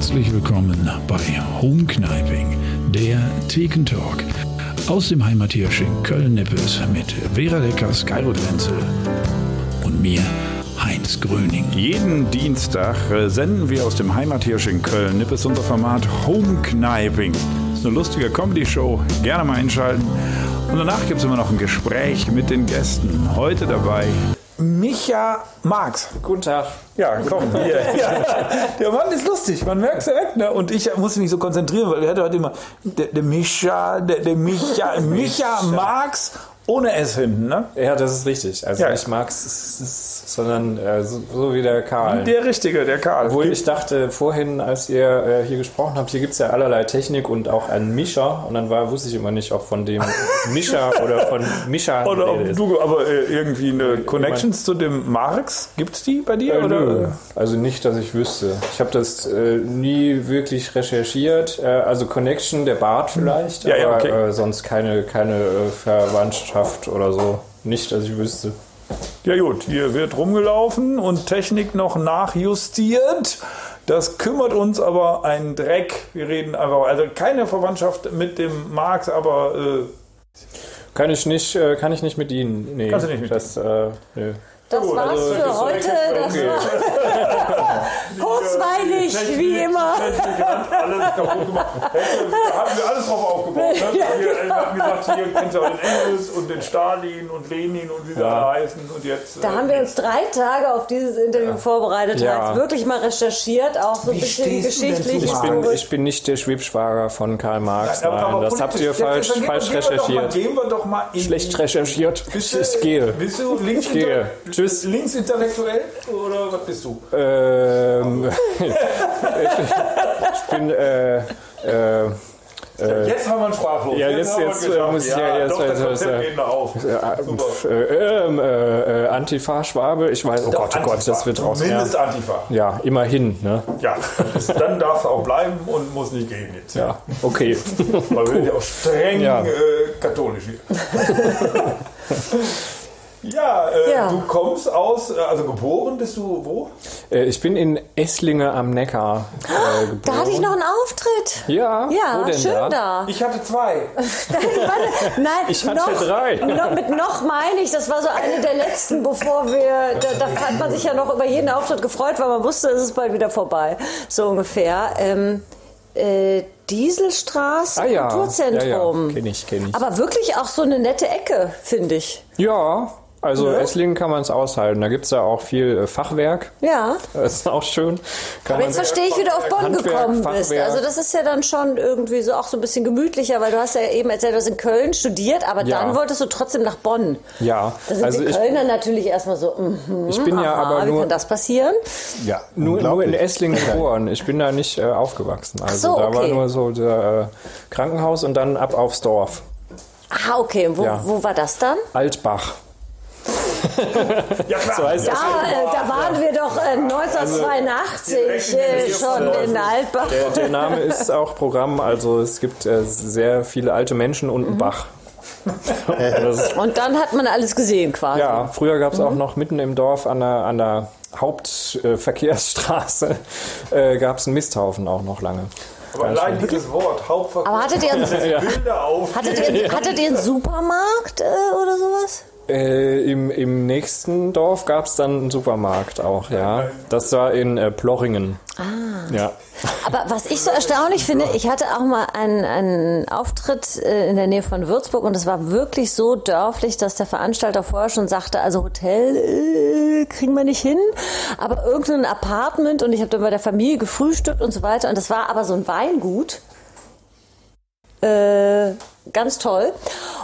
Herzlich willkommen bei Home Kniping, der Thekentalk aus dem Heimathirsch in Köln-Nippes mit Vera Leckers, Geirut Wenzel und mir, Heinz Gröning. Jeden Dienstag äh, senden wir aus dem Heimathirsch in Köln-Nippes unser Format Home Kniping. Das ist eine lustige Comedy-Show, gerne mal einschalten. Und danach gibt es immer noch ein Gespräch mit den Gästen. Heute dabei Micha Marx. Guten Tag. Ja, komm, hier. Ja. Der Mann ist lustig, man merkt es direkt. Ne? Und ich muss mich so konzentrieren, weil er hatte heute immer der, der Micha, der, der Micha, Micha Marx ohne S hinten, ne? Ja, das ist richtig. Also Ja. nicht Marx, sondern äh, so, so wie der Karl. Der Richtige, der Karl. Obwohl ich dachte vorhin, als ihr äh, hier gesprochen habt, hier gibt es ja allerlei Technik und auch einen Mischer. Und dann war, wusste ich immer nicht, ob von dem Mischer oder von Mischer Oder ob du aber äh, irgendwie eine Connections zu dem Marx, gibt's die bei dir? Äh, oder? nö. Also nicht, dass ich wüsste. Ich habe das äh, nie wirklich recherchiert. Äh, also Connection, der Bart vielleicht, Ja, ja, aber okay. äh, sonst keine, keine äh, Verwandtschaft oder so. Nicht, dass ich wüsste. Ja gut, hier wird rumgelaufen und Technik noch nachjustiert. Das kümmert uns aber einen Dreck. Wir reden einfach, also keine Verwandtschaft mit dem Marx, aber äh, Kann ich nicht, äh, kann ich nicht mit Ihnen. Nee, Kannst du nicht mit das, äh, nö. Das war's also für heute. Das okay. war kurzweilig, wie immer. Technik alles kaputt gemacht. Da hatten wir alles drauf aufgebaut. Ne? Wir hatten gesagt, hier du auch den Engels und den Stalin und Lenin und wie sie alle heißen. Und jetzt, Da äh, haben wir uns drei Tage auf dieses Interview vorbereitet, Ja. haben wirklich mal recherchiert, auch so ein Wie bisschen geschichtlich. Ich bin, ich bin nicht der Schwibschwager von Karl Marx. aber Nein, das habt ihr falsch, falsch wir doch mal- recherchiert. Gehen wir doch mal in Schlecht recherchiert. Bist du, Ich gehe. Bist du links Ich gehe. Tschüss. linksintellektuell oder was bist du? Ähm, ich, bin, äh, äh, Jetzt haben wir einen Sprachlos. ja, jetzt- jetzt, geschafft. äh, muss ich ja jetzt- doch, das jetzt- Konzept jetzt- geht noch auf. äh, äh, ähm, äh, äh, Antifa-Schwabe. Ich weiß, oh Gott, oh Gott, Antifa. das wird raus. Ja, Zumindest Antifa. ja immerhin, ne? Ja, dann darf es auch bleiben und muss nicht gehen jetzt. Ja, okay. Weil wir sind ja auch streng Ja. äh, katholisch hier. ja, äh, Ja. du kommst aus, äh, also geboren bist du wo? Äh, ich bin in Esslinge am Neckar äh, geboren. Da hatte ich noch einen Auftritt. Ja, Ja, wo denn schön da? da. Ich hatte zwei. Nein, Ich hatte noch, drei. Noch, mit noch meine ich, das war so eine der letzten, bevor wir, da, da hat man sich ja noch über jeden Auftritt gefreut, weil man wusste, es ist bald wieder vorbei, so ungefähr. Ähm, äh, Dieselstraße, Ah ja, ja, Kulturzentrum. ja, kenne ich, kenne ich. Aber wirklich auch so eine nette Ecke, finde ich. Ja, also Esslingen kann man es aushalten. Da gibt es ja auch viel äh, Fachwerk. Ja. Das ist auch schön. Kann Aber jetzt verstehe ich, wie du auf Bonn Handwerk, gekommen bist. Fachwerk. Also das ist ja dann schon irgendwie so auch so ein bisschen gemütlicher, weil du hast ja eben erzählt, du hast in Köln studiert, aber Ja. dann wolltest du trotzdem nach Bonn. ja, Da sind also ich, Kölner natürlich erstmal so, mhm, ich bin ja aha, aber wie nur, kann das passieren? Ja, nur, nur in. Esslingen geboren. Ich bin da nicht äh, aufgewachsen. Also so, da war nur so der äh, Krankenhaus und dann ab aufs Dorf. Ah, okay. Und Wo, Ja. wo war das dann? Altbach. Ja, klar. So heißt Ja, das. äh, da waren wir doch äh, 1982 direkt in der äh, schon in Altbach. Der, der Name ist auch Programm, also es gibt äh, sehr viele alte Menschen Mhm. und einen Bach. das ist, Und dann hat man alles gesehen quasi. ja, früher gab es Mhm. auch noch mitten im Dorf an der, an der Hauptverkehrsstraße äh, gab es einen Misthaufen auch noch lange. Aber allein dieses Wort, Hauptverkehr. Aber hattet ihr einen, Bilder auf. hattet ihr, hattet ihr einen Supermarkt äh, oder sowas? Äh, im, Im nächsten Dorf gab es dann einen Supermarkt auch, ja. Das war in äh, Plochingen. Ah. Ja. Aber was ich so erstaunlich finde, ich hatte auch mal einen, einen Auftritt äh, in der Nähe von Würzburg und es war wirklich so dörflich, dass der Veranstalter vorher schon sagte, also Hotel äh, kriegen wir nicht hin, aber irgendein Apartment und ich habe dann bei der Familie gefrühstückt und so weiter und das war aber so ein Weingut. Äh, ganz toll.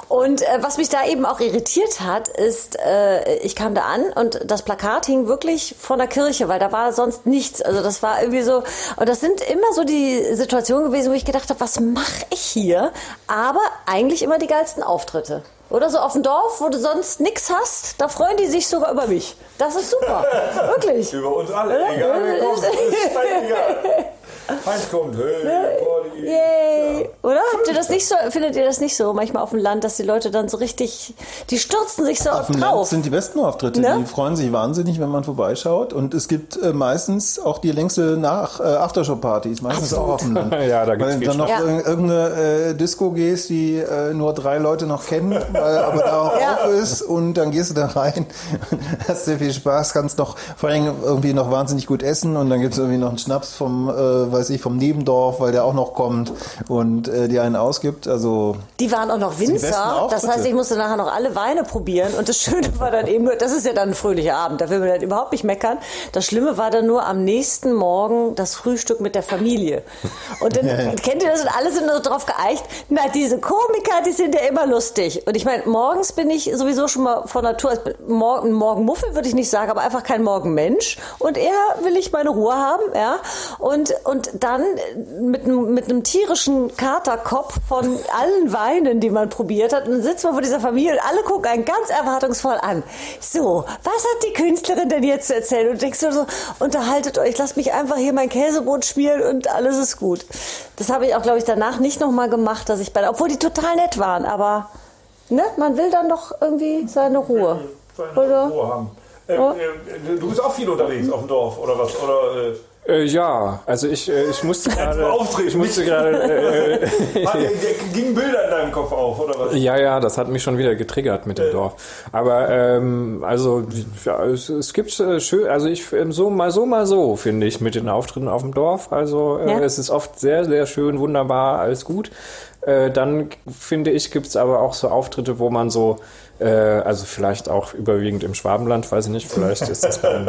Und äh, was mich da eben auch irritiert hat, ist, äh, ich kam da an und das Plakat hing wirklich vor der Kirche, weil da war sonst nichts. Also das war irgendwie so, und das sind immer so die Situationen gewesen, wo ich gedacht habe, was mache ich hier? Aber eigentlich immer die geilsten Auftritte. Oder so auf dem Dorf, wo du sonst nichts hast, da freuen die sich sogar über mich. Das ist super. Wirklich. Über uns alle. Egal, wer kommt. Ist. Heinz kommt. Hey, Pauli, Yay! Oder? Habt ihr das nicht so, findet ihr das nicht so manchmal auf dem Land, dass die Leute dann so richtig, die stürzen sich so Auf dem Land drauf? sind die besten Auftritte. Ne? Die freuen sich wahnsinnig, wenn man vorbeischaut. Und es gibt äh, meistens auch die längste nach äh, Aftershow-Partys. Meistens auch auf dem Land. Ja, da gibt's Weil viel dann noch ir- irgendeine äh, Disco gehst, die äh, nur drei Leute noch kennen, weil aber da auch Ja. auf ist. Und dann gehst du da rein, hast sehr viel Spaß, kannst noch vor allem irgendwie noch wahnsinnig gut essen. Und dann gibt es irgendwie noch einen Schnaps vom, äh, weiß ich, vom Nebendorf, weil der auch noch kommt und äh, die einen ausgibt. Also Die waren auch noch Winzer. Das Auftritte. heißt, ich musste nachher noch alle Weine probieren. Und das Schöne war dann eben nur, das ist ja dann ein fröhlicher Abend, da will man dann überhaupt nicht meckern. Das Schlimme war dann nur am nächsten Morgen das Frühstück mit der Familie. Und dann, kennt ihr das? Und alle sind nur drauf geeicht. Na, diese Komiker, die sind ja immer lustig. Und ich meine, morgens bin ich sowieso schon mal von Natur, morgen, Morgenmuffel würde ich nicht sagen, aber einfach kein Morgenmensch. Und eher will ich meine Ruhe haben, ja. Und, und dann mit, einem- mit einem tierischen Katerkopf von allen Weinen, die man probiert hat, und dann sitzt man vor dieser Familie und alle gucken einen ganz erwartungsvoll an. So, was hat die Künstlerin denn jetzt zu erzählen? Und denkst du so, unterhaltet euch, lasst mich einfach hier mein Käsebrot spielen und alles ist gut. Das habe ich auch, glaube ich, danach nicht nochmal gemacht, dass ich bei, obwohl die total nett waren, aber ne, man will dann doch irgendwie seine Ruhe. Oder? Ruhe haben. Äh, äh, du bist auch viel unterwegs auf dem Dorf, oder was? Oder, äh, Äh, ja, also ich, äh, ich musste gerade. Auftreten. Ich musste gerade. Äh, äh, gingen Bilder in deinem Kopf auf, oder was? Ja, ja, das hat mich schon wieder getriggert mit dem Dorf. Aber ähm, also ja, es, es gibt äh, schön, also ich ähm, so mal so mal so finde ich mit den Auftritten auf dem Dorf. Also äh, Ja. es ist oft sehr sehr schön, wunderbar, alles gut. Äh, dann finde ich gibt es aber auch so Auftritte, wo man so äh, also vielleicht auch überwiegend im Schwabenland, weiß ich nicht, vielleicht ist das ein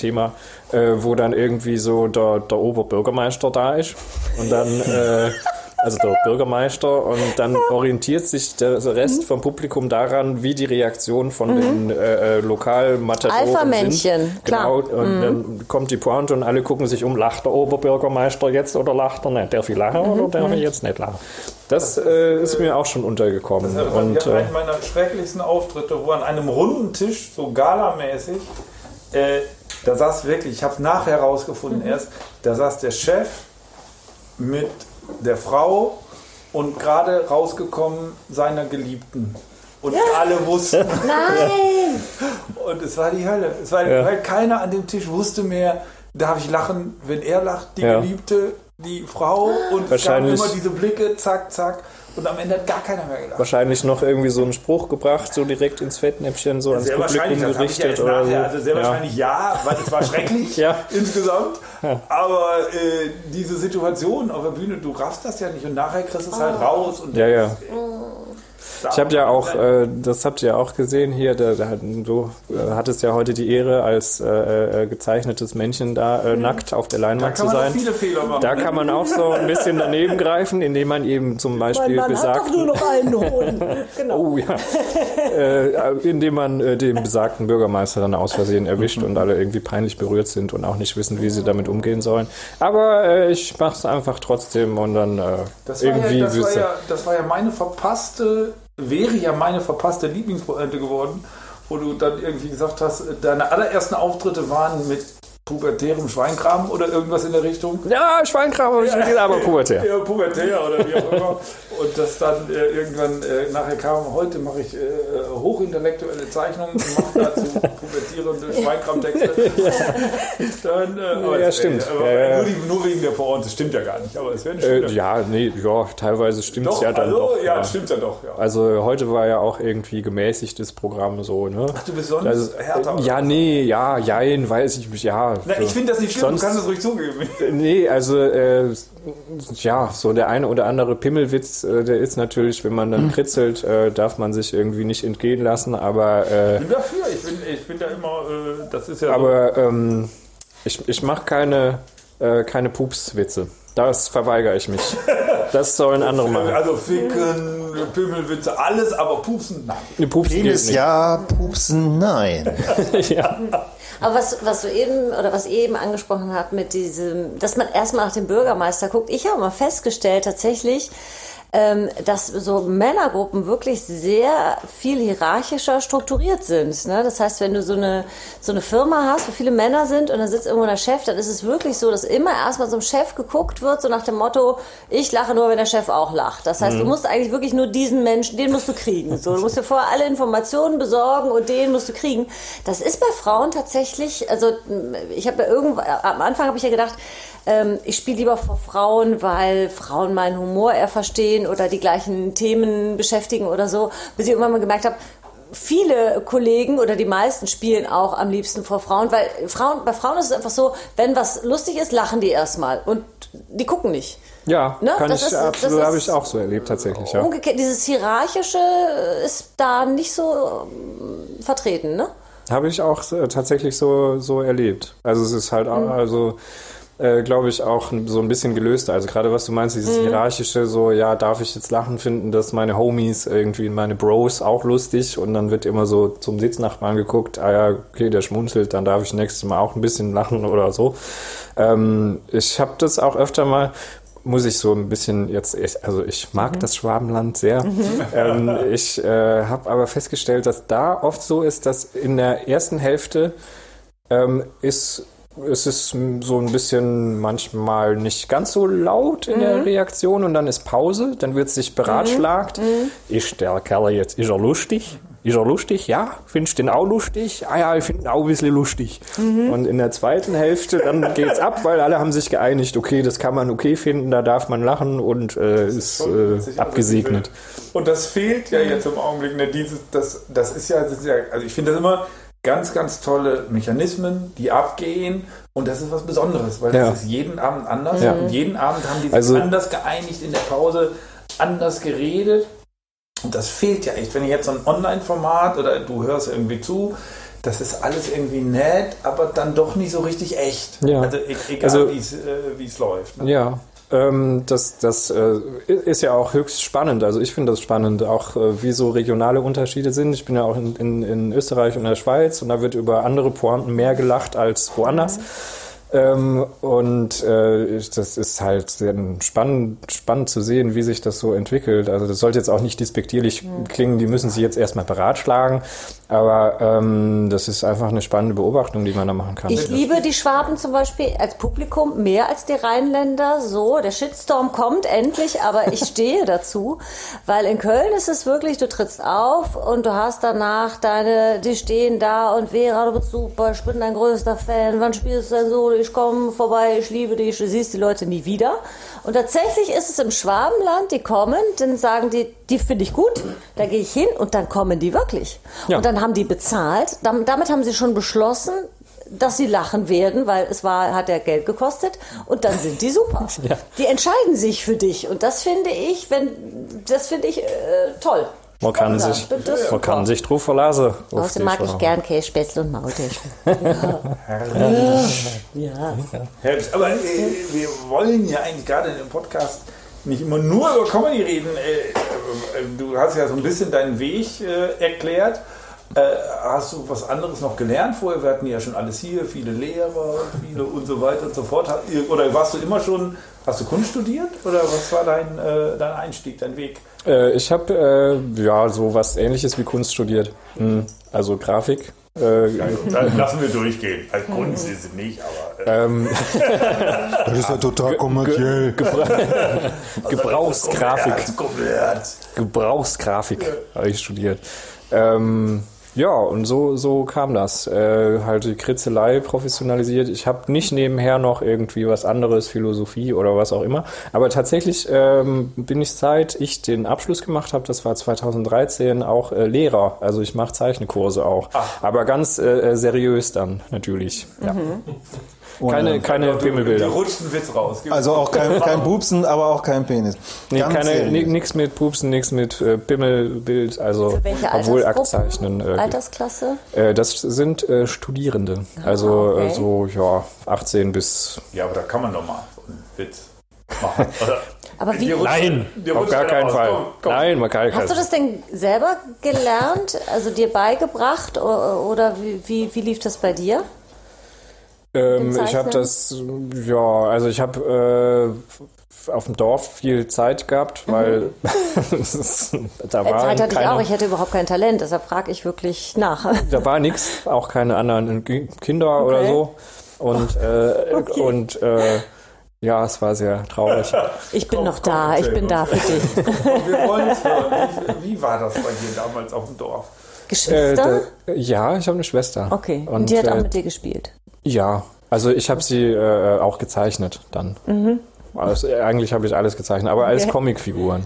Thema, äh, wo dann irgendwie so der, der Oberbürgermeister da ist und dann äh, also der Bürgermeister und dann orientiert sich der Rest vom Publikum daran, wie die Reaktion von den äh, äh, Lokalmatadoren Alpha-Männchen, sind. klar. Genau, und dann kommt die Pointe und alle gucken sich um, lacht der Oberbürgermeister jetzt oder lacht er nicht? Darf ich lachen oder darf ich jetzt nicht lachen? Das äh, ist mir auch schon untergekommen. Das Und, ich hatte äh, einen meiner schrecklichsten Auftritte, wo an einem runden Tisch, so galamäßig, äh, da saß wirklich, ich habe es nachher rausgefunden erst, da saß der Chef mit der Frau und gerade rausgekommen seiner Geliebten. Und alle wussten. Nein! Und es war die Hölle. Es war, Ja. Weil keiner an dem Tisch wusste mehr, darf ich lachen, wenn er lacht, die Ja. Geliebte, die Frau. Und es gab immer diese Blicke, zack, zack. Und am Ende hat gar keiner mehr gelacht. wahrscheinlich noch irgendwie so einen Spruch gebracht, so direkt ins Fettnäpfchen, so ans Sehr wahrscheinlich, Publikum das habe ich ja gerichtet erst oder so. Also sehr Ja. wahrscheinlich ja, weil es war schrecklich Ja. insgesamt. Aber äh, diese Situation auf der Bühne, du raffst das ja nicht und nachher kriegst du es halt raus. Und Ja, ja. da- Ich habe ja auch, äh, das habt ihr ja auch gesehen hier, da, da, du äh, hattest ja heute die Ehre, als äh, äh, gezeichnetes Männchen da äh, nackt auf der da Leinwand kann zu man sein. viele Fehler machen. Da kann man auch so ein bisschen daneben greifen, indem man eben zum Beispiel hat besagt, doch nur noch einen Hohn. Genau. oh ja, äh, indem man äh, den besagten Bürgermeister dann aus Versehen erwischt und alle irgendwie peinlich berührt sind und auch nicht wissen, wie sie damit umgehen sollen. Aber äh, ich mache es einfach trotzdem und dann äh, irgendwie ja, das, war ja, das war ja meine verpasste, wäre ja meine verpasste Lieblingspointe geworden, wo du dann irgendwie gesagt hast, deine allerersten Auftritte waren mit pubertärem Schweinkram oder irgendwas in der Richtung. Ja, Schweinkram habe ich gesagt, aber pubertär. Ja, pubertär oder wie auch immer. Und das dann äh, irgendwann äh, nachher kam, heute mache ich äh, hochintellektuelle Zeichnungen und mache dazu pubertierende Schweinkram-Texte. Dann, äh, Ja, es- stimmt. Ja, ja. Nur, die, nur wegen der Pointe, das stimmt ja gar nicht. Aber es wäre ein Äh, schöner. ja, nee, ja, teilweise stimmt es ja dann also, doch. ja, stimmt ja doch. Ja. Also heute war ja auch irgendwie gemäßigtes Programm so, ne? Ach, du bist sonst Also, härter. ja, nee, ja, jein, weiß ich nicht, ja. Na, so. ich finde das nicht schlimm, Sonst- du kannst es ruhig zugeben. Nee, also äh, ja, so der eine oder andere Pimmelwitz, äh, der ist natürlich, wenn man dann kritzelt, äh, darf man sich irgendwie nicht entgehen lassen, aber äh, Ich bin dafür, ich bin, ich bin da immer, äh, das ist ja aber ähm, ich, ich mache keine äh, keine Pupswitze. Das verweigere ich mich. Das sollen andere so, machen. also Ficken, Pimmelwitze, alles, aber Pupsen, nein. Eine Pups geht Penis nicht. ja, Pupsen nein. ja. Aber was, was du eben oder was ihr eben angesprochen habt mit diesem, dass man erstmal nach dem Bürgermeister guckt, ich habe mal festgestellt tatsächlich, ähm, dass so Männergruppen wirklich sehr viel hierarchischer strukturiert sind. Ne? Das heißt, wenn du so eine, so eine Firma hast, wo viele Männer sind und dann sitzt irgendwo der Chef, dann ist es wirklich so, dass immer erstmal so ein Chef geguckt wird, so nach dem Motto, ich lache nur, wenn der Chef auch lacht. Das heißt, mhm. du musst eigentlich wirklich nur diesen Menschen, den musst du kriegen. So, du musst dir vorher alle Informationen besorgen und den musst du kriegen. Das ist bei Frauen tatsächlich, also ich habe ja irgendwann, am Anfang habe ich ja gedacht, ähm, ich spiele lieber vor Frauen, weil Frauen meinen Humor eher verstehen oder die gleichen Themen beschäftigen oder so, bis ich irgendwann mal gemerkt habe, viele Kollegen oder die meisten spielen auch am liebsten vor Frauen, weil Frauen, bei Frauen ist es einfach so, wenn was lustig ist, lachen die erstmal und die gucken nicht. Ja, ne? kann das ich ist, absolut, habe ich auch so erlebt tatsächlich. Ja. Umgekehrt, dieses hierarchische ist da nicht so ähm, vertreten, ne? Habe ich auch äh, tatsächlich so, so erlebt. Also es ist halt, mhm. also äh, glaube ich, auch so ein bisschen gelöst. Also gerade was du meinst, dieses mhm. hierarchische, so, ja, darf ich jetzt lachen finden, dass meine Homies irgendwie, meine Bros auch lustig und dann wird immer so zum Sitznachbarn geguckt, ah ja, okay, der schmunzelt, dann darf ich nächstes Mal auch ein bisschen lachen oder so. Ähm, ich habe das auch öfter mal, muss ich so ein bisschen jetzt, also ich mag mhm. das Schwabenland sehr. Mhm. Ähm, ich äh, habe aber festgestellt, dass da oft so ist, dass in der ersten Hälfte ähm, ist es ist so ein bisschen manchmal nicht ganz so laut in mhm. der Reaktion und dann ist Pause, dann wird sich beratschlagt. Mhm. mhm. Ist der Kerl jetzt, ist er lustig? Ist er lustig? Ja. Findest du den auch lustig? Ah ja, ich finde ihn auch ein bisschen lustig. Mhm. Und in der zweiten Hälfte, dann geht's ab, weil alle haben sich geeinigt, okay, das kann man okay finden, da darf man lachen und äh, ist äh, abgesegnet. Und das fehlt ja jetzt im Augenblick, ne, dieses, das, das ist ja, das ist ja also ich finde das immer, ganz, ganz tolle Mechanismen, die abgehen. Und das ist was Besonderes, weil ja. das ist jeden Abend anders. Ja. Und jeden Abend haben die sich also, anders geeinigt in der Pause, anders geredet. Und das fehlt ja echt. Wenn ich jetzt so ein Online-Format oder du hörst irgendwie zu, das ist alles irgendwie nett, aber dann doch nicht so richtig echt. Ja. Also e-, egal, also, wie es äh, läuft. Ne? Ja, ähm, das das äh, ist ja auch höchst spannend. Also ich finde das spannend, auch äh, wie so regionale Unterschiede sind. Ich bin ja auch in, in, in Österreich und der Schweiz und da wird über andere Pointen mehr gelacht als woanders. Mhm. Ähm, und äh, das ist halt sehr spannend, spannend zu sehen, wie sich das so entwickelt. Also das sollte jetzt auch nicht despektierlich mhm. klingen, die müssen sich jetzt erstmal beratschlagen, aber ähm, das ist einfach eine spannende Beobachtung, die man da machen kann. Ich liebe die Schwaben zum Beispiel als Publikum mehr als die Rheinländer. So, der Shitstorm kommt endlich, aber ich stehe dazu, weil in Köln ist es wirklich, du trittst auf und du hast danach deine, die stehen da und Vera, du bist super, ich bin dein größter Fan, wann spielst du denn so? ich komme vorbei, ich liebe dich, du siehst die Leute nie wieder. Und tatsächlich ist es im Schwabenland, die kommen, dann sagen die, die finde ich gut, da gehe ich hin und dann kommen die wirklich. Ja. Und dann haben die bezahlt, damit haben sie schon beschlossen, dass sie lachen werden, weil es war, hat ja Geld gekostet und dann sind die super. Ja. Die entscheiden sich für dich und das finde ich, wenn, das finde ich äh, toll. Man kann, ja, sich, man kann sich drauf verlassen. Außerdem mag ich gern Kässpätzle und Maultäschchen. ja. ja. Aber äh, wir wollen ja eigentlich gerade in dem Podcast nicht immer nur über Comedy reden. Äh, äh, du hast ja so ein bisschen deinen Weg äh, erklärt. Äh, hast du was anderes noch gelernt vorher? Wir hatten ja schon alles hier, viele Lehrer, viele und so weiter und so fort. Oder warst du immer schon, hast du Kunst studiert? Oder was war dein, äh, dein Einstieg, dein Weg? Äh, ich habe äh, ja so was ähnliches wie Kunst studiert. Hm, also Grafik. Äh, dann lassen wir durchgehen. Als Kunst ist es nicht, aber. Äh. Ähm, das ist ja total kommerziell. Gebra Gebrauchsgrafik. Gebrauchsgrafik habe ich studiert. Ähm, ja, und so, so kam das. Äh, halt die Kritzelei professionalisiert. Ich habe nicht nebenher noch irgendwie was anderes, Philosophie oder was auch immer. Aber tatsächlich ähm, bin ich seit ich den Abschluss gemacht habe, das war 2013, auch äh, Lehrer. Also ich mache Zeichenkurse auch. Ach. Aber ganz äh, seriös dann natürlich. Ja. Mhm. Keine, keine Pimmelbilder. Die rutschen Witz raus. Also auch kein, kein Pupsen, aber auch kein Penis. Nee, keine, nichts mit Pupsen, nichts mit äh, Pimmelbild, also obwohl Aktzeichnen. Äh, Altersklasse? Äh, das sind äh, Studierende. Also äh, okay. so ja 18 bis. Ja, aber da kann man doch mal einen Witz machen. Aber wie? Nein, auf gar keinen raus. Fall. Komm, komm. Nein, man kann Hast du das denn selber gelernt, also dir beigebracht oder wie, wie, wie lief das bei dir? Ähm, ich habe das, ja, also ich habe äh, auf dem Dorf viel Zeit gehabt, weil es ist- da Äh, war Zeit hatte ich keine, auch, ich hätte überhaupt kein Talent, deshalb frage ich wirklich nach. da war nichts, auch keine anderen Ki- Kinder oder Okay. so. Und, äh, und äh, ja, es war sehr traurig. Ich bin noch da, ich bin da für dich. Wir wollen es hören. Wie, wie war das bei dir damals auf dem Dorf? Äh, Geschwister? da, ja, ich habe eine Schwester. okay, und, Und, die hat auch äh, mit dir gespielt. Ja, also ich habe sie äh, auch gezeichnet dann. Also, eigentlich habe ich alles gezeichnet, aber als Mhm. Okay. Comicfiguren.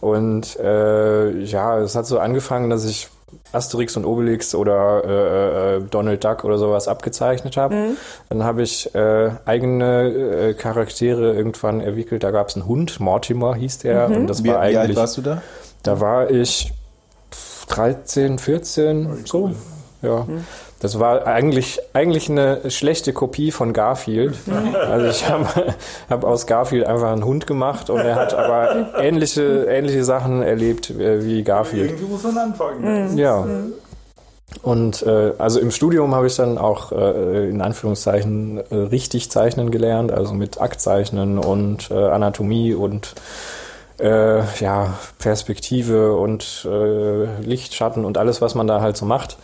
Und äh, ja, es hat so angefangen, dass ich Asterix und Obelix oder äh, äh, Donald Duck oder sowas abgezeichnet habe. Mhm. Dann habe ich äh, eigene äh, Charaktere irgendwann entwickelt. Da gab es einen Hund, Mortimer hieß der. Mhm. Und das Wie, war wie alt eigentlich. warst du da? Da war ich 13, 14, so. Ja. Das war eigentlich, eigentlich eine schlechte Kopie von Garfield. Also ich habe hab aus Garfield einfach einen Hund gemacht und er hat aber ähnliche, ähnliche Sachen erlebt äh, wie Garfield. Irgendwie muss man anfangen. Ja. Und äh, also im Studium habe ich dann auch äh, in Anführungszeichen äh, richtig zeichnen gelernt, also mit Aktzeichnen und äh, Anatomie und äh, ja, Perspektive und äh, Licht, Schatten und alles, was man da halt so macht.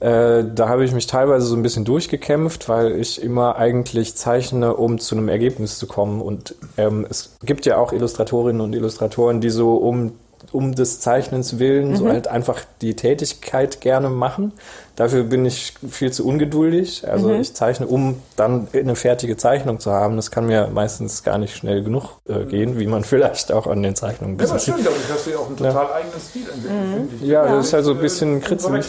Äh, da habe ich mich teilweise so ein bisschen durchgekämpft, weil ich immer eigentlich zeichne, um zu einem Ergebnis zu kommen. Und ähm, es gibt ja auch Illustratorinnen und Illustratoren, die so um um des Zeichnens willen so halt einfach die Tätigkeit gerne machen. Dafür bin ich viel zu ungeduldig. Also ich zeichne, um dann eine fertige Zeichnung zu haben. Das kann mir meistens gar nicht schnell genug äh, gehen, wie man vielleicht auch an den Zeichnungen ein Ja, aber bisschen schön, dadurch hast du ja auch einen total eigenen Stil entwickelt, finde ich. Ja, das ist halt so ein bisschen kritzelig.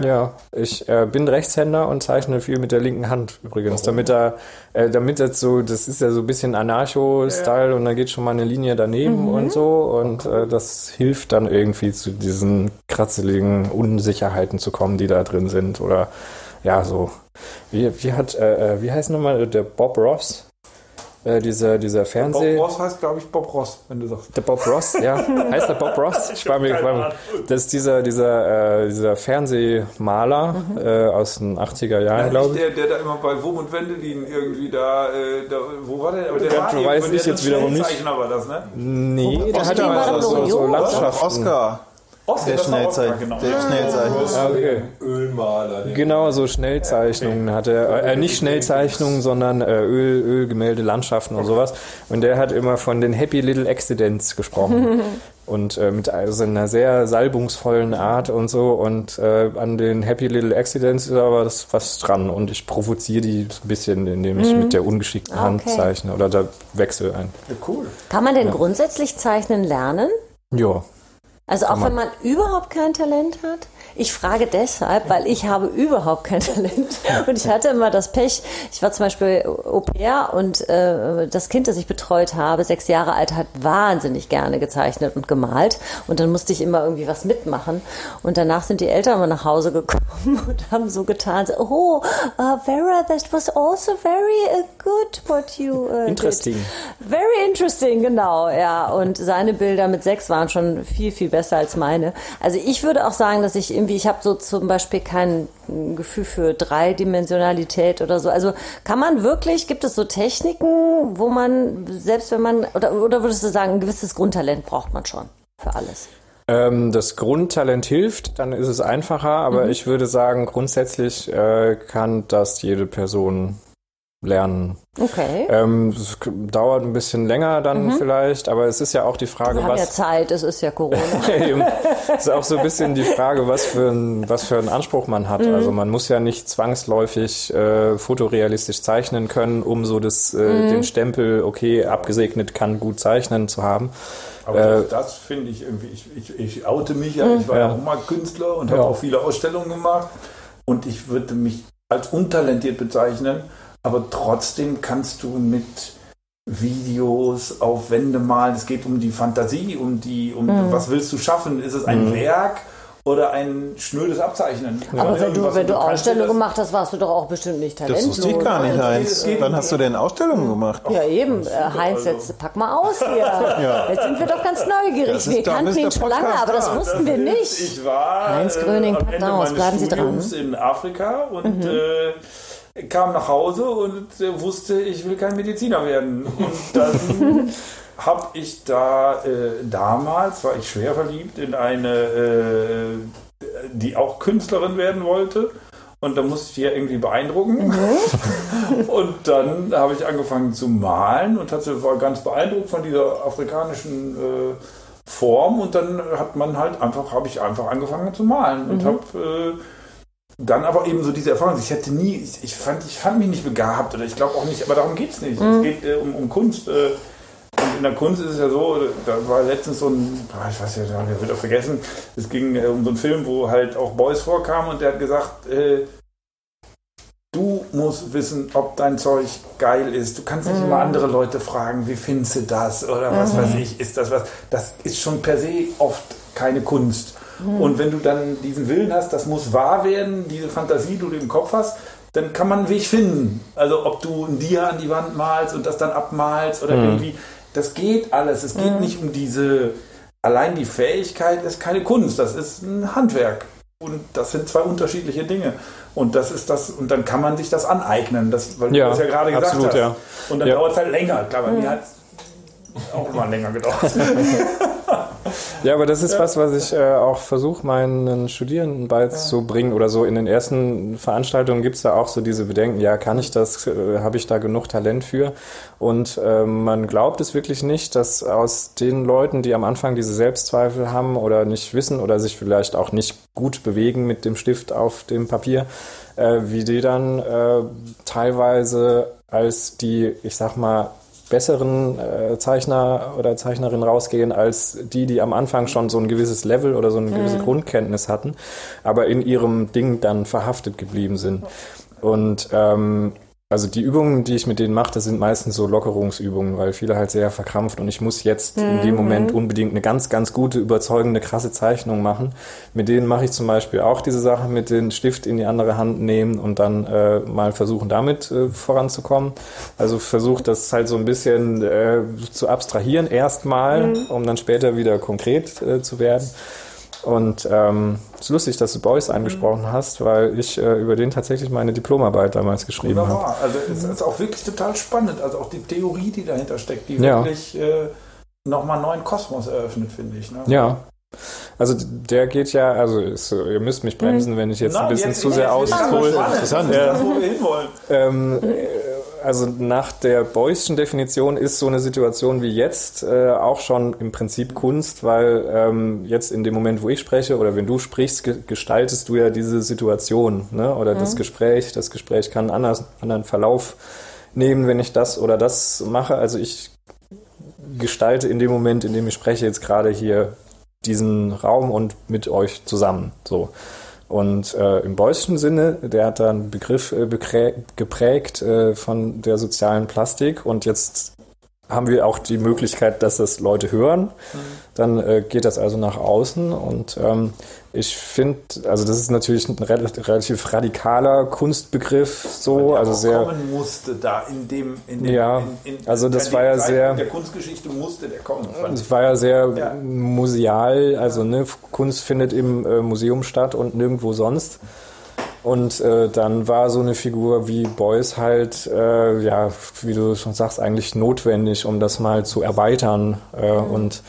Ja. Ja, ich äh, bin Rechtshänder und zeichne viel mit der linken Hand übrigens, damit da, äh, damit das so, das ist ja so ein bisschen Anarcho-Style und da geht schon mal eine Linie daneben und so und äh, das hilft dann irgendwie zu diesen kratzeligen Unsicherheiten zu kommen, die da drin sind oder ja so. Wie, wie hat, äh, äh, wie heißt nochmal der Bob Ross? Äh, dieser, dieser Bob Fernseh. Ross heißt, glaube ich, Bob Ross, wenn du sagst. Der Bob Ross, ja. Heißt der Bob Ross? Ich war mir, mir Das ist dieser, dieser, äh, dieser Fernsehmaler äh, aus den 80er Jahren, glaube ich. Der, der da immer bei Wurm und Wendelin irgendwie da, äh, da wo war der? Aber der war weiß ich jetzt wiederum nicht. War das, ne? Nee, der hat aber so, so? Landschaften. Oscar, Oscar, der war Oscar, genau. Der Schnellzeichner. Ah, okay. Ölmaler. Genau, so Schnellzeichnungen hat er. Äh, nicht Schnellzeichnungen, sondern äh, Öl, Ölgemälde, Landschaften und sowas. Und der hat immer von den Happy Little Accidents gesprochen. und äh, mit also einer sehr salbungsvollen Art und so. Und äh, an den Happy Little Accidents ist aber das was dran. Und ich provoziere die so ein bisschen, indem ich mit der ungeschickten Hand Okay. zeichne. Oder da wechsel ein. Ja, cool. Kann man denn grundsätzlich zeichnen lernen? Ja. Also auch wenn man überhaupt kein Talent hat? Ich frage deshalb, weil ich habe überhaupt kein Talent. Und ich hatte immer das Pech, ich war zum Beispiel Au pair und äh, das Kind, das ich betreut habe, sechs Jahre alt, hat wahnsinnig gerne gezeichnet und gemalt. Und dann musste ich immer irgendwie was mitmachen. Und danach sind die Eltern immer nach Hause gekommen und haben so getan, so, oh, uh, Vera, that was also very uh, good what you uh, Interesting. Did. Very interesting, genau, ja. Und seine Bilder mit sechs waren schon viel, viel besser als meine. Also ich würde auch sagen, dass ich irgendwie, ich habe so zum Beispiel kein Gefühl für Dreidimensionalität oder so. Also kann man wirklich, gibt es so Techniken, wo man, selbst wenn man, oder, oder würdest du sagen, ein gewisses Grundtalent braucht man schon für alles? Ähm, das Grundtalent hilft, dann ist es einfacher, aber ich würde sagen, grundsätzlich äh, kann das jede Person lernen. Okay. Ähm, es k- dauert ein bisschen länger dann vielleicht, aber es ist ja auch die Frage, Wir haben ja was. Zeit, es ist ja Corona. Eben. Es ist auch so ein bisschen die Frage, was für, ein, was für einen Anspruch man hat. Also man muss ja nicht zwangsläufig äh, fotorealistisch zeichnen können, um so das, äh, den Stempel, okay, abgesegnet kann gut zeichnen zu haben. Aber Äh, das, das finde ich irgendwie, ich, ich, ich oute mich ja, ich war ja Ja. auch mal Künstler und habe Ja. auch viele Ausstellungen gemacht und ich würde mich als untalentiert bezeichnen, aber trotzdem kannst du mit Videos auf Wände malen, es geht um die Fantasie, um die, um Mhm. was willst du schaffen, ist es ein Werk oder ein schnödes Abzeichnen? Aber wenn du, wenn du Ausstellungen das- gemacht hast, warst du doch auch bestimmt nicht Das talentlos. wusste ich gar nicht? Heinz. Wann hast du denn Ausstellungen gemacht? Ja, eben. Äh, Heinz, also. jetzt pack mal aus hier. Jetzt sind wir doch ganz neugierig. Das wir kannten ihn schon lange, aber das da. wussten wir nicht. Ich war Heinz Gröning, äh, am packt Ende aus. meines Bleiben Sie dran. Mhm. In Afrika und äh, kam nach Hause und wusste, ich will kein Mediziner werden. Und dann habe ich da äh, damals, war ich schwer verliebt in eine, äh, die auch Künstlerin werden wollte. Und da musste ich die ja irgendwie beeindrucken. Mhm. und dann habe ich angefangen zu malen und hatte, war ganz beeindruckt von dieser afrikanischen äh, Form. Und dann hat man halt einfach, habe ich einfach angefangen zu malen und mhm. habe äh, dann aber eben so diese Erfahrung, ich hätte nie, ich, ich, fand, ich fand mich nicht begabt oder ich glaube auch nicht, aber darum geht es nicht. Mhm. Es geht äh, um, um Kunst. Äh, und in der Kunst ist es ja so, da war letztens so ein, ich weiß ja, der wird auch vergessen, es ging äh, um so einen Film, wo halt auch Boys vorkamen und der hat gesagt, äh, du musst wissen, ob dein Zeug geil ist. Du kannst nicht mhm. immer andere Leute fragen, wie findest du das oder was mhm. weiß ich, ist das was. Das ist schon per se oft keine Kunst. Mhm. Und wenn du dann diesen Willen hast, das muss wahr werden, diese Fantasie, die du im Kopf hast, dann kann man einen Weg finden. Also ob du ein Dia an die Wand malst und das dann abmalst oder mhm. irgendwie, das geht alles. Es geht mhm. nicht um diese, allein die Fähigkeit ist keine Kunst, das ist ein Handwerk. Und das sind zwei unterschiedliche Dinge. Und das ist das, und dann kann man sich das aneignen, das, weil ja, du das ja gerade gesagt absolut, hast. Ja. Und dann ja. dauert es halt länger. Klar, bei mir hat es auch mal länger gedauert. Ja, aber das ist was, was ich äh, auch versuche, meinen Studierenden beizubringen. Oder so in den ersten Veranstaltungen gibt es da auch so diese Bedenken, ja, kann ich das, äh, habe ich da genug Talent für? Und äh, man glaubt es wirklich nicht, dass aus den Leuten, die am Anfang diese Selbstzweifel haben oder nicht wissen oder sich vielleicht auch nicht gut bewegen mit dem Stift auf dem Papier, äh, wie die dann äh, teilweise als die, ich sag mal, besseren äh, Zeichner oder Zeichnerin rausgehen als die, die am Anfang schon so ein gewisses Level oder so eine gewisse mhm. Grundkenntnis hatten, aber in ihrem Ding dann verhaftet geblieben sind. Und ähm, also die Übungen, die ich mit denen mache, das sind meistens so Lockerungsübungen, weil viele halt sehr verkrampft und ich muss jetzt mhm. in dem mhm. Moment unbedingt eine ganz, ganz gute, überzeugende, krasse Zeichnung machen. Mit denen mache ich zum Beispiel auch diese Sache mit dem Stift in die andere Hand nehmen und dann äh, mal versuchen, damit äh, voranzukommen. Also versucht das halt so ein bisschen äh, zu abstrahieren erstmal, mhm. um dann später wieder konkret äh, zu werden. Und ähm, es ist lustig, dass du Beuys angesprochen mhm. hast, weil ich äh, über den tatsächlich meine Diplomarbeit damals geschrieben habe. Also es ist auch wirklich total spannend. Also auch die Theorie, die dahinter steckt, die ja. wirklich äh, nochmal einen neuen Kosmos eröffnet, finde ich. Ne? Ja. Also der geht ja, also ist, ihr müsst mich bremsen, wenn ich jetzt Nein, ein bisschen jetzt, zu sehr aushole. Interessant, ja. wo wir hinwollen. Ähm, also nach der Beuyschen Definition ist so eine Situation wie jetzt äh, auch schon im Prinzip Kunst, weil ähm, jetzt in dem Moment, wo ich spreche oder wenn du sprichst, ge gestaltest du ja diese Situation ne? oder mhm. das Gespräch. Das Gespräch kann einen anders, anderen Verlauf nehmen, wenn ich das oder das mache. Also ich gestalte in dem Moment, in dem ich spreche, jetzt gerade hier diesen Raum und mit euch zusammen. So. Und äh, im Beuyschen Sinne, der hat da einen Begriff äh, geprägt äh, von der sozialen Plastik und jetzt haben wir auch die Möglichkeit, dass das Leute hören. Mhm. Dann äh, geht das also nach außen und ähm, ich finde, also das ist natürlich ein relativ radikaler Kunstbegriff, so, also sehr. kommen musste da in dem, in dem ja, in, in, also das war ja sehr. In der Kunstgeschichte musste der kommen. Es war ja sehr ja. museal, also ne, Kunst findet im äh, Museum statt und nirgendwo sonst. Und äh, dann war so eine Figur wie Beuys halt, äh, ja, wie du schon sagst, eigentlich notwendig, um das mal zu erweitern äh, mhm. und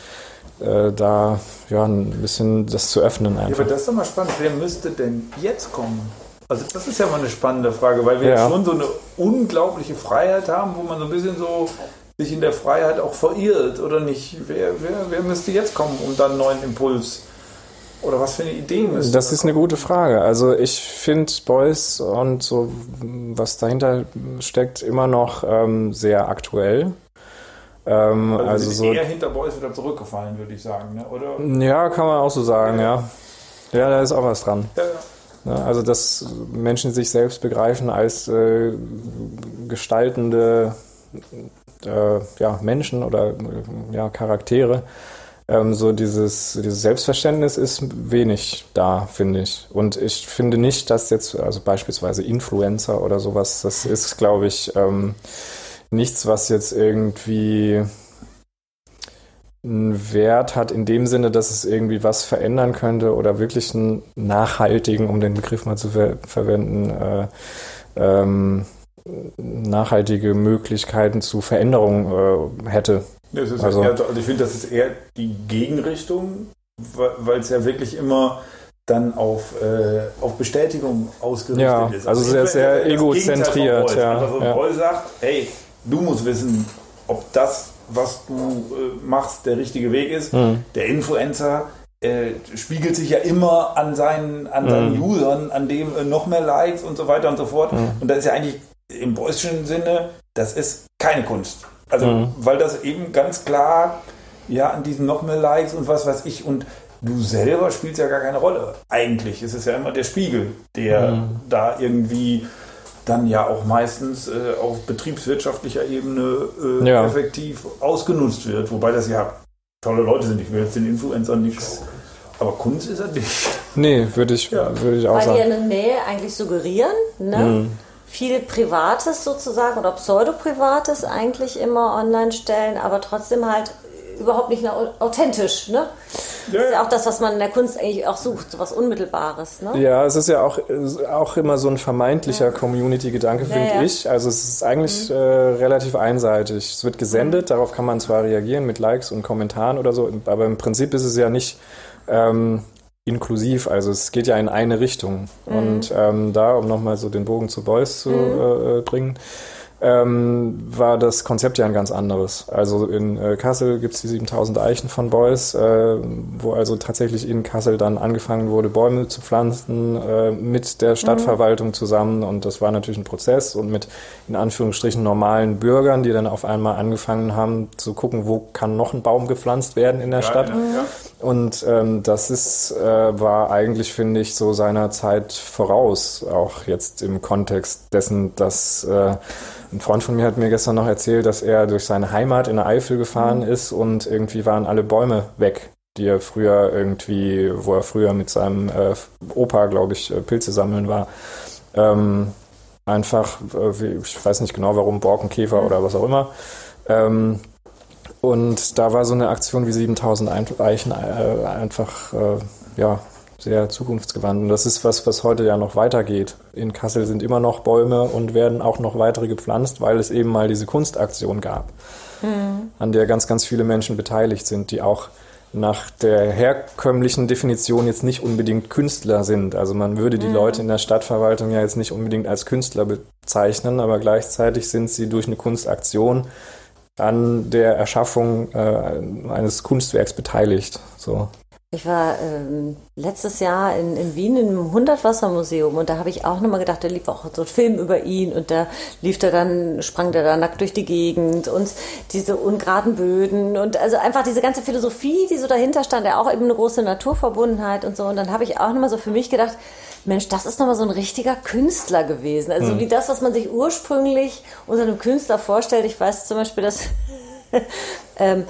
äh, da ja, ein bisschen das zu öffnen einfach. Ja, aber das ist doch mal spannend. Wer müsste denn jetzt kommen? Also das ist ja mal eine spannende Frage, weil wir ja. schon so eine unglaubliche Freiheit haben, wo man so ein bisschen so sich in der Freiheit auch verirrt, oder nicht? Wer, wer, wer müsste jetzt kommen, um dann einen neuen Impuls oder was für eine Idee müsste Das ist eine gute Frage. Also ich finde Beuys und so, was dahinter steckt, immer noch ähm, sehr aktuell. Ähm, also, also so eher hinter Boys wieder zurückgefallen, würde ich sagen, ne? oder? Ja, kann man auch so sagen, ja. Ja, ja da ist auch was dran. Ja, ja. also, dass Menschen sich selbst begreifen als äh, gestaltende äh, ja, Menschen oder ja, Charaktere. Ähm, so dieses, dieses Selbstverständnis ist wenig da, finde ich. Und ich finde nicht, dass jetzt, also beispielsweise Influencer oder sowas, das ist, glaube ich, ähm, nichts, was jetzt irgendwie einen Wert hat in dem Sinne, dass es irgendwie was verändern könnte oder wirklich einen nachhaltigen, um den Begriff mal zu ver verwenden, äh, ähm, nachhaltige Möglichkeiten zu Veränderung äh, hätte. Also- also ich finde, das ist eher die Gegenrichtung, weil es ja wirklich immer dann auf, äh, auf Bestätigung ausgerichtet Ja, ist. also ich sehr, sehr egozentriert, ja, Also ja. Sagt, hey, du musst wissen, ob das, was du äh, machst, der richtige Weg ist. Hm. Der Influencer äh, spiegelt sich ja immer an seinen, an seinen Hm. Usern, an dem äh, noch mehr Likes und so weiter und so fort. Hm. Und das ist ja eigentlich im Beuysschen Sinne, das ist keine Kunst. Also, Mhm. weil das eben ganz klar ja an diesen noch mehr Likes und was weiß ich und du selber spielst ja gar keine Rolle. Eigentlich ist es ja immer der Spiegel, der Mhm. da irgendwie dann ja auch meistens äh, auf betriebswirtschaftlicher Ebene äh, Ja. effektiv ausgenutzt wird. Wobei das ja tolle Leute sind. Ich will jetzt den Influencern nichts. Aber Kunst ist er nicht. Nee, würde ich, Ja. würde ich auch Weil die ja sagen. eine Nähe eigentlich suggerieren, ne? Mhm. Viel Privates sozusagen oder Pseudo-Privates eigentlich immer online stellen, aber trotzdem halt überhaupt nicht authentisch, ne? Das ist ja auch das, was man in der Kunst eigentlich auch sucht, so was Unmittelbares, ne? Ja, es ist ja auch, auch immer so ein vermeintlicher Community-Gedanke, Ja, finde ja. ich. Also es ist eigentlich äh, relativ einseitig. Es wird gesendet, darauf kann man zwar reagieren mit Likes und Kommentaren oder so, aber im Prinzip ist es ja nicht ähm, inklusiv. Also es geht ja in eine Richtung. Und ähm, da, um nochmal so den Bogen zu Beuys zu äh, äh, bringen, ähm, war das Konzept ja ein ganz anderes. Also in äh, Kassel gibt es die 7000 Eichen von Beuys, äh, wo also tatsächlich in Kassel dann angefangen wurde, Bäume zu pflanzen äh, mit der Stadtverwaltung zusammen. Und das war natürlich ein Prozess und mit in Anführungsstrichen normalen Bürgern, die dann auf einmal angefangen haben zu gucken, wo kann noch ein Baum gepflanzt werden in der Stadt. Ja. Und ähm, das ist, äh, war eigentlich, finde ich, so seiner Zeit voraus, auch jetzt im Kontext dessen, dass äh, ein Freund von mir hat mir gestern noch erzählt, dass er durch seine Heimat in der Eifel gefahren ist und irgendwie waren alle Bäume weg, die er früher irgendwie, wo er früher mit seinem äh, Opa, glaube ich, äh, Pilze sammeln war. Ähm, einfach, äh, wie, ich weiß nicht genau warum, Borkenkäfer oder was auch immer. Ähm, und da war so eine Aktion wie 7000 Ein- Eichen äh, einfach äh, ja, sehr zukunftsgewandt. Und das ist was, was heute ja noch weitergeht. In Kassel sind immer noch Bäume und werden auch noch weitere gepflanzt, weil es eben mal diese Kunstaktion gab, an der ganz, ganz viele Menschen beteiligt sind, die auch nach der herkömmlichen Definition jetzt nicht unbedingt Künstler sind. Also man würde die Leute in der Stadtverwaltung ja jetzt nicht unbedingt als Künstler bezeichnen, aber gleichzeitig sind sie durch eine Kunstaktion an der Erschaffung äh, eines Kunstwerks beteiligt. So. Ich war ähm, letztes Jahr in, in Wien im Hundertwassermuseum und da habe ich auch nochmal gedacht, da lief auch so ein Film über ihn und da lief der dann, sprang der da nackt durch die Gegend und diese ungeraden Böden und also einfach diese ganze Philosophie, die so dahinter stand, ja auch eben eine große Naturverbundenheit und so. Und dann habe ich auch nochmal so für mich gedacht, Mensch, das ist nochmal so ein richtiger Künstler gewesen. Also wie das, was man sich ursprünglich unter einem Künstler vorstellt. Ich weiß zum Beispiel, dass ähm,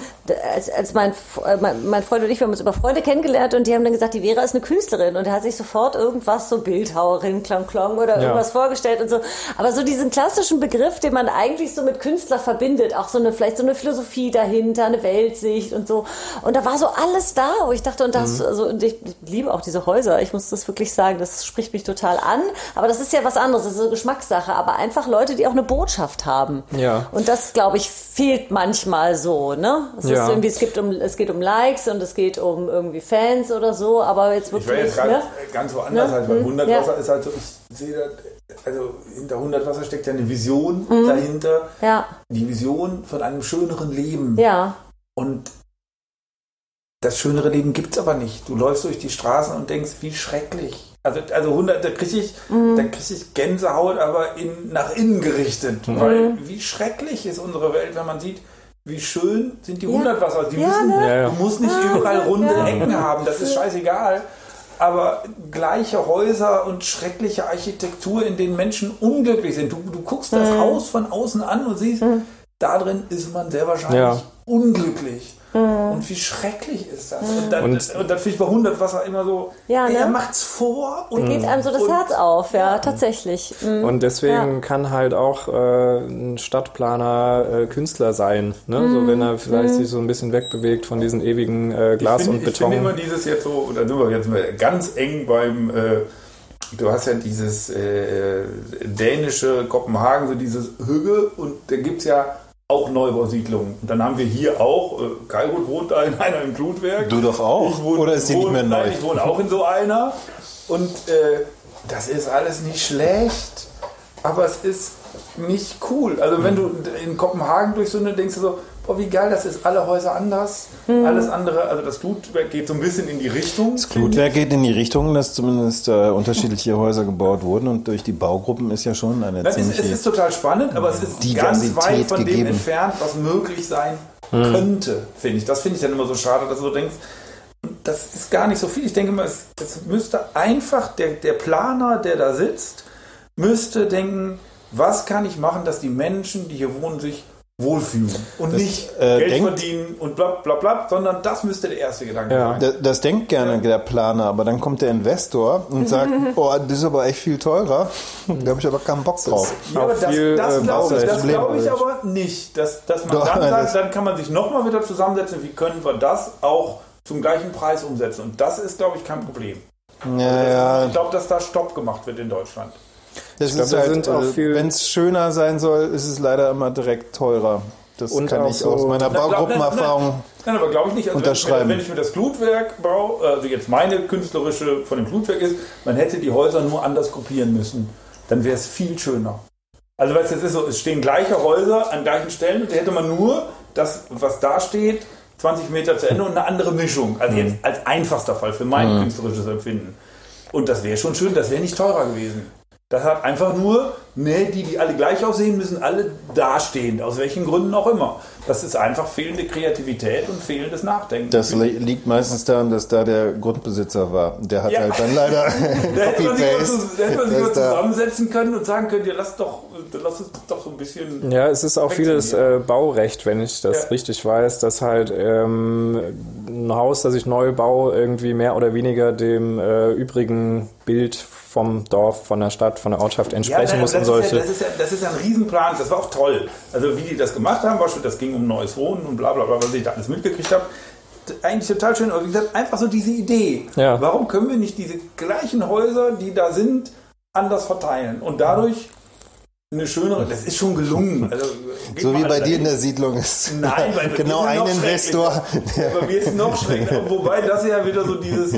als, als mein, äh, mein, mein Freund und ich, wir haben uns über Freunde kennengelernt und die haben dann gesagt, die Vera ist eine Künstlerin und er hat sich sofort irgendwas, so Bildhauerin, Klang Klong oder Ja. irgendwas vorgestellt und so. Aber so diesen klassischen Begriff, den man eigentlich so mit Künstler verbindet, auch so eine, vielleicht so eine Philosophie dahinter, eine Weltsicht und so. Und da war so alles da, wo ich dachte, und das, also, und ich liebe auch diese Häuser, ich muss das wirklich sagen, das spricht mich total an. Aber das ist ja was anderes, das ist so Geschmackssache, aber einfach Leute, die auch eine Botschaft haben. Ja. Und das, glaube ich, fehlt manchmal so, ne? Es Ja. ist irgendwie, es gibt um, es geht um Likes und es geht um irgendwie Fans oder so, aber jetzt Ich war wirklich, jetzt gerade ne? ganz woanders Ne? halt, weil Hm. 100 Ja. Wasser ist halt so, ich sehe da, also hinter 100 Wasser steckt ja eine Vision dahinter. Mhm. Ja, Die Vision von einem schöneren Leben. ja, Und das schönere Leben gibt es aber nicht. Du läufst durch die Straßen und denkst, wie schrecklich. Also, also 100, da kriege ich, Mhm. da krieg ich Gänsehaut, aber in, nach innen gerichtet. Mhm. Weil wie schrecklich ist unsere Welt, wenn man sieht, wie schön sind die Ja. 100 Wasser. Die Ja, müssen, ne? Ja, ja. Du musst nicht überall runde Ecken haben, das ist scheißegal. Aber gleiche Häuser und schreckliche Architektur, in denen Menschen unglücklich sind. Du, du guckst das Mhm. Haus von außen an und siehst, da drin ist man sehr wahrscheinlich Ja. unglücklich. Mhm. Und wie schrecklich ist das? Und dann, Und- und dann finde ich bei 100 Wasser immer so, Ja, ey, ne? er macht's vor und geht einem so das und- Herz auf, ja, tatsächlich. Mhm. Und deswegen Ja. kann halt auch äh, ein Stadtplaner äh, Künstler sein, ne? so wenn er vielleicht sich so ein bisschen wegbewegt von diesen ewigen äh, Glas ich und finde, ich finde Beton. immer dieses jetzt so, und da sind wir jetzt mal ganz eng beim, äh, du hast ja dieses äh, dänische Kopenhagen, so dieses Hügge und da gibt es ja auch Neubausiedlungen. Und dann haben wir hier auch, äh, Kairut wohnt da in einer im Glutwerk. Du doch auch. Ich wohne, Oder ist die wohne, nicht mehr neu? Nein, ich wohne auch in so einer. Und äh, das ist alles nicht schlecht, aber es ist nicht cool. Also wenn du in Kopenhagen durch so eine denkst du so, boah, wie geil, das ist alle Häuser anders. Alles andere, also das Glutwerk geht so ein bisschen in die Richtung. Das Glutwerk geht in die Richtung, dass zumindest äh, unterschiedliche Häuser gebaut wurden und durch die Baugruppen ist ja schon eine Nein, es, ziemliche... es ist total spannend, aber es ist ganz Diversität weit von dem gegeben. entfernt, was möglich sein könnte, finde ich. Das finde ich dann immer so schade, dass du so denkst, das ist gar nicht so viel. Ich denke mal, es, es müsste einfach der, der Planer, der da sitzt, müsste denken, was kann ich machen, dass die Menschen, die hier wohnen, sich wohlfühlen und Das, nicht äh, Geld denkt- verdienen und bla bla bla, sondern das müsste der erste Gedanke Ja. sein. Das, das denkt gerne der Planer, aber dann kommt der Investor und sagt, oh, das ist aber echt viel teurer. Da habe ich aber keinen Bock drauf. Ja, aber das, das äh, glaube ich, das Baurecht. glaub ich aber nicht. Dass, dass man Doch, dann das- sagt, dann kann man sich nochmal wieder zusammensetzen, wie können wir das auch zum gleichen Preis umsetzen. Und das ist, glaube ich, kein Problem. Ja, Ich glaube, dass da Stopp gemacht wird in Deutschland. Das glaub, ist halt, viel- wenn es schöner sein soll, ist es leider immer direkt teurer. Das Und kann ich so- aus meiner Baugruppenerfahrung. Nein, nein, aber glaube ich nicht. Also Unterschreiben. Wenn, ich mir das Glutwerk baue, also jetzt meine künstlerische von dem Glutwerk ist, man hätte die Häuser nur anders gruppieren müssen. Dann wäre es viel schöner. Also weißt du, es ist so, es stehen gleiche Häuser an gleichen Stellen und da hätte man nur das, was da steht, 20 Meter zu Ende und eine andere Mischung. Also jetzt als einfachster Fall für mein künstlerisches Empfinden. Und das wäre schon schön, das wäre nicht teurer gewesen. Das hat einfach nur, ne, die, die alle gleich aussehen, müssen alle dastehen, aus welchen Gründen auch immer. Das ist einfach fehlende Kreativität und fehlendes Nachdenken. Das li- liegt meistens daran, dass da der Grundbesitzer war. Der hat Ja. halt dann leider da hätte man sich mal, Copy-Paste. da hätte man sich mal zusammensetzen können und sagen können, ja, lass doch, lass es doch so ein bisschen. Ja, es ist auch vieles äh, Baurecht, wenn ich das Ja. richtig weiß, dass halt ähm, ein Haus, das ich neu baue, irgendwie mehr oder weniger dem äh, übrigen Bild vom Dorf, von der Stadt, von der Ortschaft entsprechen nein, muss das, und ist ja, das, ist ja, das ist ja ein Riesenplan, das war auch toll. Also wie die das gemacht haben, war schon, das ging um neues Wohnen und bla bla bla, was ich da alles mitgekriegt habe. Eigentlich total schön, aber wie gesagt, einfach so diese Idee. Ja. Warum können wir nicht diese gleichen Häuser, die da sind, anders verteilen und dadurch eine schönere, das ist schon gelungen. Also, So wie bei dir in der Siedlung ist. Nein, bei genau ein Investor. Bei mir ist es noch schrecklicher. Wobei das ja wieder so dieses,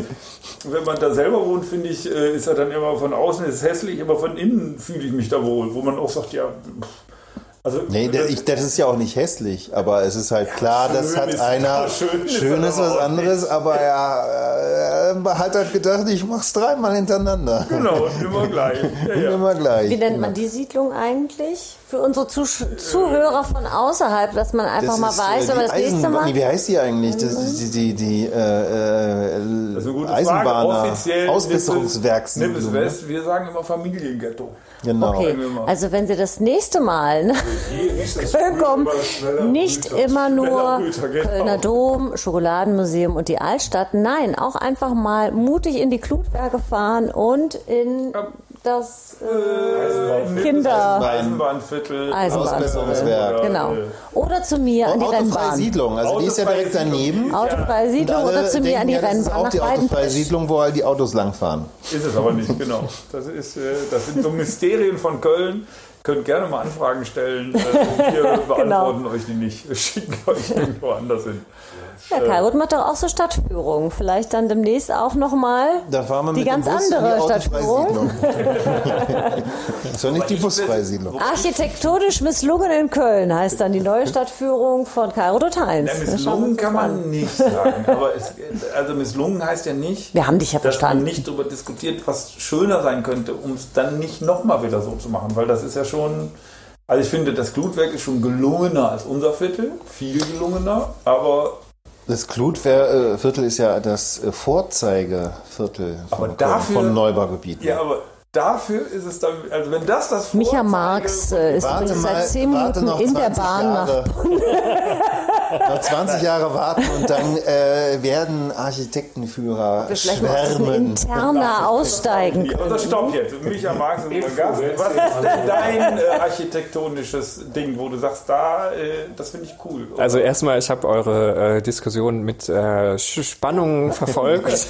wenn man da selber wohnt, finde ich, äh, ist er dann immer von außen ist hässlich, aber von innen fühle ich mich da wohl, wo man auch sagt, ja, pff, also Nee, das, ich, das ist ja auch nicht hässlich, aber es ist halt klar, das hat ist- einer. schön Schön ist was anderes, aber er äh, hat halt gedacht, ich mach's dreimal hintereinander. genau, immer gleich. Ja, ja. Immer gleich. Wie nennt man die Siedlung eigentlich? Für unsere Zusch Zuhörer von außerhalb, dass man einfach mal ist, weiß, äh, wenn man das nächste Eisenbahn- Mal. Nee, wie heißt die eigentlich? Das ist die, die, die äh, äh, Das. Eisenbahner. Nippes West, wir sagen immer Familienghetto. Genau. Okay, mal. also wenn Sie das nächste Mal ne, Köln kommen, nicht immer nur Brüter, genau. Kölner Dom, Schokoladenmuseum und die Altstadt, nein, auch einfach mal mutig in die Klutwerke fahren und in das äh, Kinder... Eisenbahnviertel. Ausbesserungswerk. Oder, Genau. Oder zu mir an die Autofreie Rennbahn. Siedlung, also die ist ja direkt Autofreie daneben. Autofreie Siedlung oder zu mir an die ja, das ist Rennbahn auch nach die autofreie. Siedlung, wo halt die Autos langfahren. Ist es aber nicht, genau. Das, ist, äh, das sind so Mysterien von Köln. Könnt gerne mal Anfragen stellen. Äh, wir Genau. beantworten euch die nicht. Wir schicken euch irgendwo anders hin. Ja, Kairut macht doch auch so Stadtführungen. Vielleicht dann demnächst auch nochmal die mit dem ganz andere Stadtführung. Das ist doch nicht die busfreie Siedlung. Architektonisch misslungen in Köln heißt dann die neue Stadtführung von und Heinz. Ja, misslungen kann an. man nicht sagen. Aber es, also misslungen heißt ja nicht, Wir haben dich ja dass man verstanden. nicht darüber diskutiert, was schöner sein könnte, um es dann nicht nochmal wieder so zu machen. Weil das ist ja schon. Also ich finde, das Glutwerk ist schon gelungener als unser Viertel. Viel gelungener. Aber Das Klutviertel ist ja das äh, Vorzeigeviertel Aber von, dafür- von Neubaugebieten. Ja, aber dafür ist es dann, also wenn das das Micha Vorzeige- Marx äh, ist Warte übrigens mal, seit zehn Minuten in der 20 Bahn nach Jahre. noch 20 Jahre warten und dann äh, werden Architektenführer diesem schwärmen. interner aussteigen können. Also stopp jetzt. Micha Marx ist unser Gast. Was ist denn dein äh, architektonisches Ding, wo du sagst, da, äh, das finde ich cool? Also erstmal, ich habe eure äh, Diskussion mit äh, Spannung verfolgt.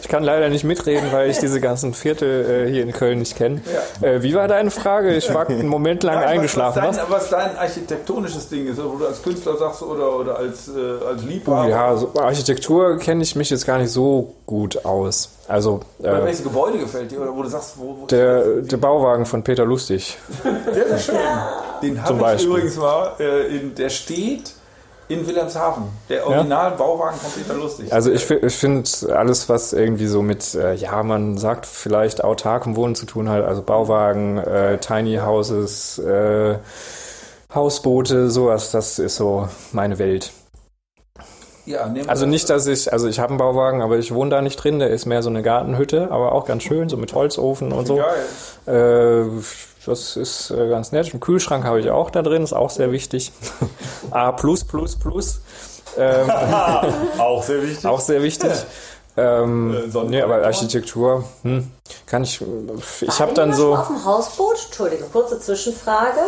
ich kann leider nicht mitreden, weil ich diese ganzen Viertel äh, hier in Köln nicht kenne. Äh, wie war deine Frage? Ich war einen Moment lang Nein, eingeschlafen. Was, dein, was dein architektonisches Ding ist, wo du als Künstler sagst oder, oder als, äh, als Liebhaber. Ja, so Architektur kenne ich mich jetzt gar nicht so gut aus. Also äh, welches Gebäude gefällt dir? Oder wo du sagst, wo, wo der, der Bauwagen von Peter Lustig. der ist schön. Den habe ich übrigens mal, äh, in, der steht in Wilhelmshaven. Der Original-Bauwagen von Peter Lustig. Also ich, ich finde alles, was irgendwie so mit, äh, ja, man sagt vielleicht autarkem Wohnen zu tun hat, also Bauwagen, äh, Tiny Houses, äh, Hausboote, sowas, das ist so meine Welt. ja, nehmen wir Also nicht, dass ich, also ich habe einen Bauwagen, aber ich wohne da nicht drin, der ist mehr so eine Gartenhütte, aber auch ganz schön, so mit Holzofen und so. Geil. Äh, das ist äh, ganz nett. Einen Kühlschrank habe ich auch da drin, ist auch sehr wichtig. A++++. Ähm, Auch sehr wichtig. auch sehr wichtig. Ähm, Äh, nee, aber Architektur, hm, kann ich, ich habe dann so, Auf dem Hausboot? Entschuldige, kurze Zwischenfrage.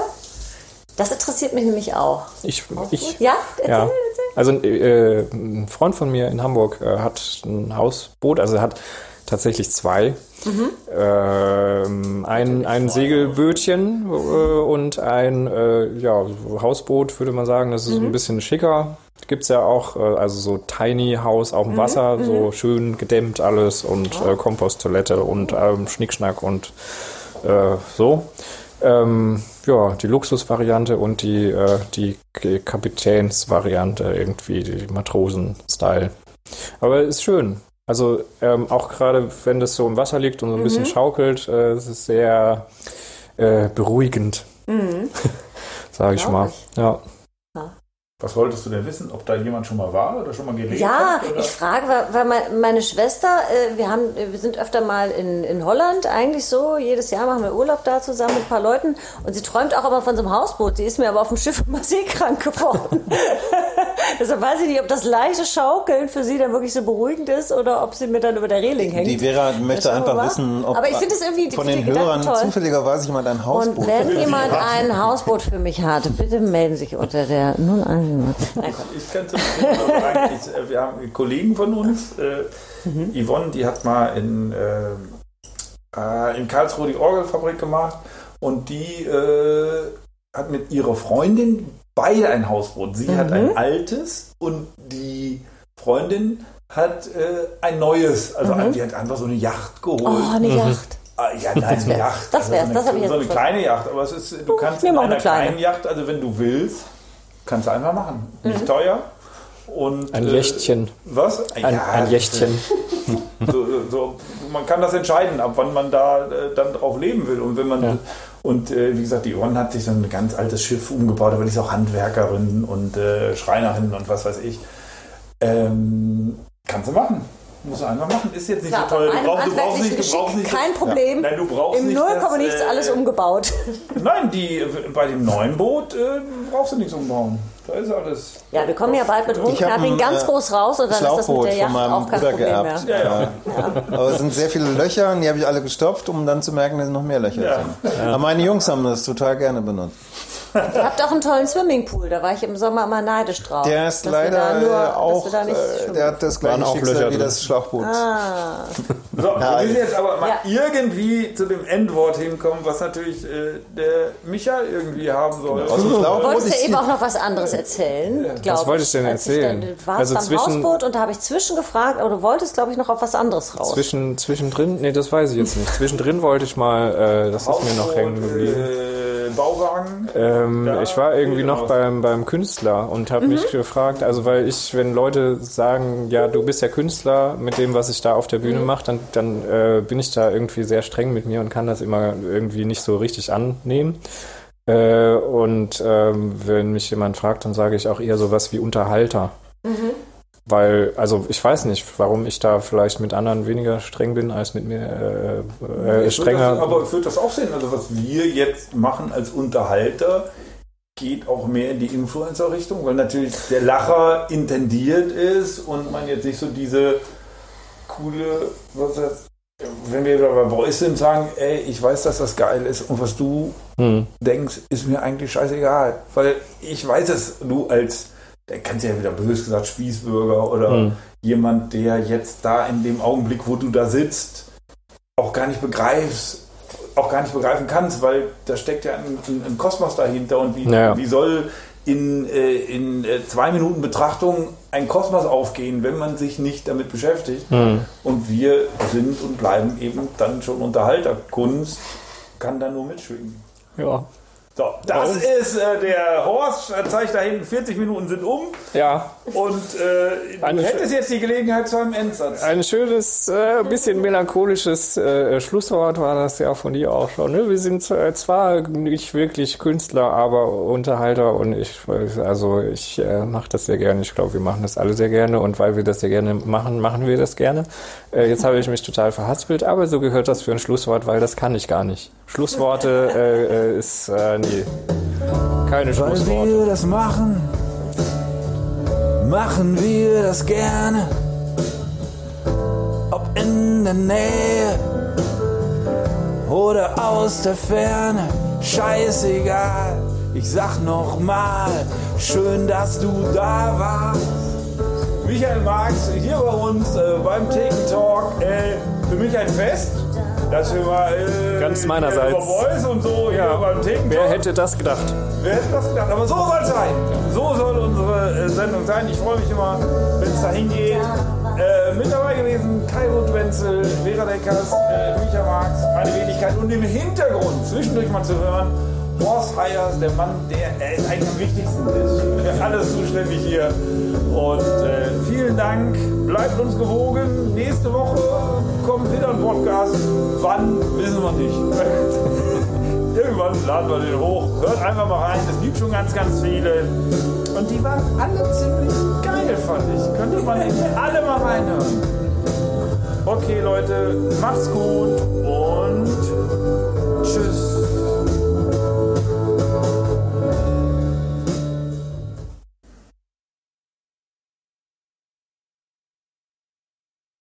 Das interessiert mich nämlich auch. ich, ich, Ja, erzähl, ja. erzähl. Also äh, ein Freund von mir in Hamburg äh, hat ein Hausboot, also er hat tatsächlich zwei. Mhm. Ähm, ein, ein Segelbötchen äh, und ein äh, ja, Hausboot, würde man sagen. Das ist Mhm. ein bisschen schicker. Gibt's ja auch, äh, also so Tiny House auf dem Wasser, so schön gedämmt alles und äh, Komposttoilette und ähm, Schnickschnack und so. Ähm, ja, die Luxusvariante und die, äh, die Kapitänsvariante, irgendwie, die Matrosen-Style. Aber ist schön. Also ähm, auch gerade, wenn das so im Wasser liegt und so ein bisschen schaukelt, äh, es ist sehr äh, beruhigend, sage ich mal. ich. Ja. Was wolltest du denn wissen? Ob da jemand schon mal war oder schon mal gelebt Ja, hat? Oder? ich frage, weil, weil mein- meine Schwester, äh, wir, haben, äh, wir sind öfter mal in, in Holland, eigentlich so. Jedes Jahr machen wir Urlaub da zusammen mit ein paar Leuten. Und sie träumt auch immer von so einem Hausboot. Sie ist mir aber auf dem Schiff immer seekrank geworden. Deshalb weiß ich nicht, ob das leichte Schaukeln für sie dann wirklich so beruhigend ist oder ob sie mir dann über der Reling hängt. Die Vera möchte einfach mal. wissen, ob Aber ich finde es irgendwie- von ich den Hörern toll. zufälligerweise jemand ein Und Hausboot wenn jemand ein Hausboot für mich hat, bitte melden Sie sich unter der 01. Nein, Gott. Ich kann zu dem Thema noch sagen, ich, äh, wir haben einen Kollegen von uns, äh, Yvonne, die hat mal in, äh, äh, in Karlsruhe die Orgelfabrik gemacht und die äh, hat mit ihrer Freundin beide ein Hausboot. Sie hat ein altes und die Freundin hat äh, ein neues. Also die hat einfach so eine Yacht geholt. Oh, eine Yacht. Ah, ja, nein, eine Yacht. das wär's, so das hab eine, ich jetzt so eine verstanden. kleine Yacht, aber es ist, du kannst in einer eine kleine. kleinen Yacht, also wenn du willst, kannst du einfach machen. Nicht teuer. Und, Ein äh, Jächtchen. Was? Ein, ein Jächtchen. So, so, man kann das entscheiden, ab wann man da äh, dann drauf leben will. Und wenn man Ja. Und äh, wie gesagt, die Yvonne hat sich so ein ganz altes Schiff umgebaut, aber die ist auch Handwerkerin und äh, Schreinerin und was weiß ich. Ähm, kannst du machen. Muss einfach machen. Ist jetzt nicht Klar, so teuer. bei Du brauchst, du brauchst nicht, du brauchst nicht kein Problem. Nein, du brauchst Im nicht Null das, nichts äh, alles umgebaut. Nein, die, bei dem neuen Boot äh, brauchst du nichts umbauen. Da ist alles. Ja, wir kommen ja bald mit ein, ganz äh, groß raus und dann ist das mit der von Yacht meinem auch kein Bruder Problem geerbt. mehr. Ja, ja. Aber es sind sehr viele Löcher und die habe ich alle gestopft, um dann zu merken, dass noch mehr Löcher Ja. sind. Aber meine Jungs haben das total gerne benutzt. Ihr habt auch einen tollen Swimmingpool, da war ich im Sommer immer neidisch drauf. Der ist leider nur, äh, auch, wir da nicht äh, der hat das gleiche Schicksal Löcher wie das Schlauchboot. Ah. So, wir müssen jetzt aber mal Ja. irgendwie zu dem Endwort hinkommen, was natürlich äh, der Micha irgendwie haben soll. Dem Du wolltest ja eben auch noch was anderes erzählen, glaube Was wollte ich denn erzählen? dann- du warst Also beim zwischen- Hausboot und da habe ich zwischengefragt, aber du wolltest, glaube ich, noch auf was anderes raus. Zwischen, zwischendrin, nee, das weiß ich jetzt nicht. Zwischendrin wollte ich mal, äh, das ist mir noch Hausboot, hängen geblieben. Äh, Bauwagen. Ähm, Ja, ich war irgendwie noch beim, beim Künstler und habe mich gefragt, also weil ich, wenn Leute sagen, ja, du bist ja Künstler mit dem, was ich da auf der Bühne mache, dann, dann äh, bin ich da irgendwie sehr streng mit mir und kann das immer irgendwie nicht so richtig annehmen. Äh, und ähm, wenn mich jemand fragt, dann sage ich auch eher sowas wie Unterhalter. Weil, also ich weiß nicht, warum ich da vielleicht mit anderen weniger streng bin als mit mir äh, äh, strenger. Das, aber ich würde das auch sehen. Also was wir jetzt machen als Unterhalter, geht auch mehr in die Influencer-Richtung, weil natürlich der Lacher intendiert ist und man jetzt nicht so diese coole, was das, wenn wir bei Boys sind, sagen, ey, ich weiß, dass das geil ist und was du Hm. denkst, ist mir eigentlich scheißegal. Weil ich weiß es, du als, der kannst ja wieder bös gesagt, Spießbürger oder Hm. jemand, der jetzt da in dem Augenblick, wo du da sitzt, auch gar nicht begreifst, auch gar nicht begreifen kannst, weil da steckt ja ein, ein, ein Kosmos dahinter und wie, Ja. wie soll in, äh, in äh, zwei Minuten Betrachtung ein Kosmos aufgehen, wenn man sich nicht damit beschäftigt. Hm. Und wir sind und bleiben eben dann schon Unterhalter. Kunst kann da nur mitschwingen. Ja. So, das ist äh, der Horst, äh, zeigt da hinten, 40 Minuten sind um Ja, und äh, du Eine- hättest jetzt die Gelegenheit zu einem Endsatz. ein schönes, äh, bisschen melancholisches äh, Schlusswort war das ja von dir auch schon. Ne? Wir sind äh, zwar nicht wirklich Künstler, aber Unterhalter und ich, also ich mache das sehr gerne. Ich glaube, wir machen das alle sehr gerne und weil wir das sehr gerne machen, machen wir das gerne. Jetzt habe ich mich total verhaspelt, aber so gehört das für ein Schlusswort, weil das kann ich gar nicht. Schlussworte ist, nee, keine Weil Schlussworte. wir das machen, machen wir das gerne. Ob in der Nähe oder aus der Ferne, scheißegal. Ich sag noch mal, schön, dass du da warst. Michael Marx hier bei uns äh, beim Theken Talk. Äh, für mich ein Fest, dass wir mal äh, Ganz meinerseits. über Boys und so hier beim Wer hätte das gedacht? Wer hätte das gedacht? Aber so soll es sein. So soll unsere äh, Sendung sein. Ich freue mich immer, wenn es dahin geht. Äh, mit dabei gewesen Kai Ruth Wenzel, Vera Deckers, äh, Micha Marx, meine Wenigkeit und im Hintergrund zwischendurch mal zu hören. Horst Heyers, der Mann, der äh, ist eigentlich am wichtigsten ist. Für alles zuständig hier. Und äh, vielen Dank. Bleibt uns gewogen. Nächste Woche kommt wieder ein Podcast. Wann, wissen wir nicht. Irgendwann laden wir den hoch. Hört einfach mal rein. Es gibt schon ganz, ganz viele. Und die waren alle ziemlich geil, fand ich. Könnte man alle mal reinhören. Okay, Leute, macht's gut.